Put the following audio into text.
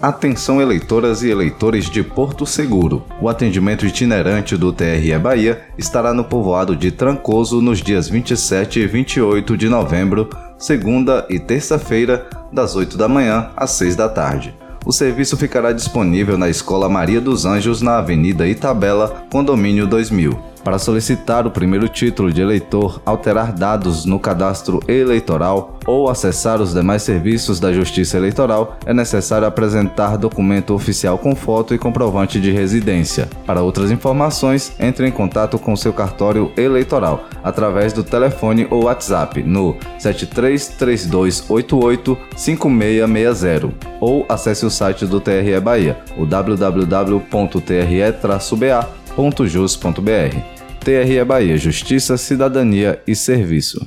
Atenção eleitoras e eleitores de Porto Seguro. O atendimento itinerante do TRE Bahia estará no povoado de Trancoso nos dias 27 e 28 de novembro, segunda e terça-feira, das 8 da manhã às 6 da tarde. O serviço ficará disponível na Escola Maria dos Anjos, na Avenida Itabela, Condomínio 2000. Para solicitar o primeiro título de eleitor, alterar dados no cadastro eleitoral ou acessar os demais serviços da Justiça Eleitoral, é necessário apresentar documento oficial com foto e comprovante de residência. Para outras informações, entre em contato com seu cartório eleitoral através do telefone ou WhatsApp no 7332885660 ou acesse o site do TRE Bahia, o www.tre-ba.jus.br. TRE Bahia Justiça, Cidadania e Serviço.